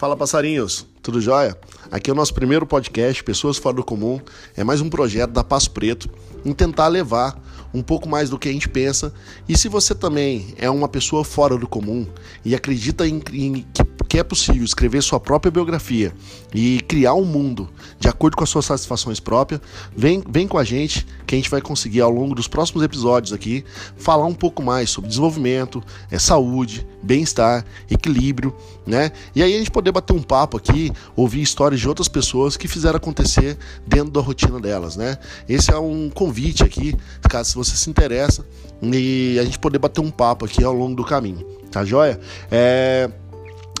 Fala passarinhos, tudo jóia? Aqui é o nosso primeiro podcast, Pessoas Fora do Comum. É mais um projeto da Passo Preto em tentar levar um pouco mais do que a gente pensa. E se você também é uma pessoa fora do comum e acredita em, em que que é possível escrever sua própria biografia e criar um mundo de acordo com as suas satisfações próprias, vem, vem com a gente que a gente vai conseguir ao longo dos próximos episódios aqui falar um pouco mais sobre desenvolvimento, é, saúde, bem-estar, equilíbrio, né? E aí a gente poder bater um papo aqui, ouvir histórias de outras pessoas que fizeram acontecer dentro da rotina delas, né? Esse é um convite aqui, caso você se interessa, e a gente poder bater um papo aqui ao longo do caminho, tá joia? É...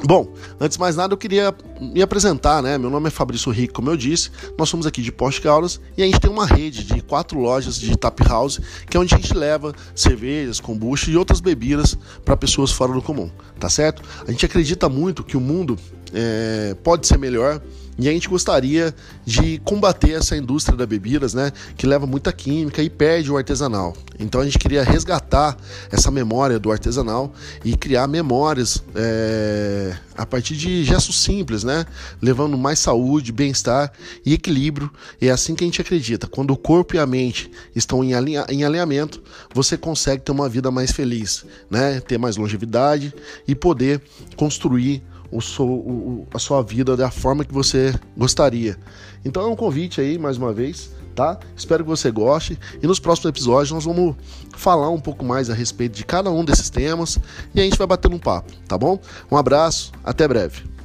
Bom, antes de mais nada eu queria me apresentar, né? Meu nome é Fabrício Rico, como eu disse, nós somos aqui de Poste Caldas e a gente tem uma rede de quatro lojas de tap house, que é onde a gente leva cervejas, kombucha e outras bebidas para pessoas fora do comum, tá certo? A gente acredita muito que o mundo é, pode ser melhor e a gente gostaria de combater essa indústria da bebidas, né, que leva muita química e perde o artesanal. Então a gente queria resgatar essa memória do artesanal e criar memórias é, a partir de gestos simples, né, levando mais saúde, bem-estar e equilíbrio. E é assim que a gente acredita. Quando o corpo e a mente estão em, alinha em alinhamento, você consegue ter uma vida mais feliz, né, ter mais longevidade e poder construir o seu, o, a sua vida da forma que você gostaria. Então é um convite aí, mais uma vez, tá? Espero que você goste. E nos próximos episódios nós vamos falar um pouco mais a respeito de cada um desses temas e a gente vai bater um papo, tá bom? Um abraço, até breve.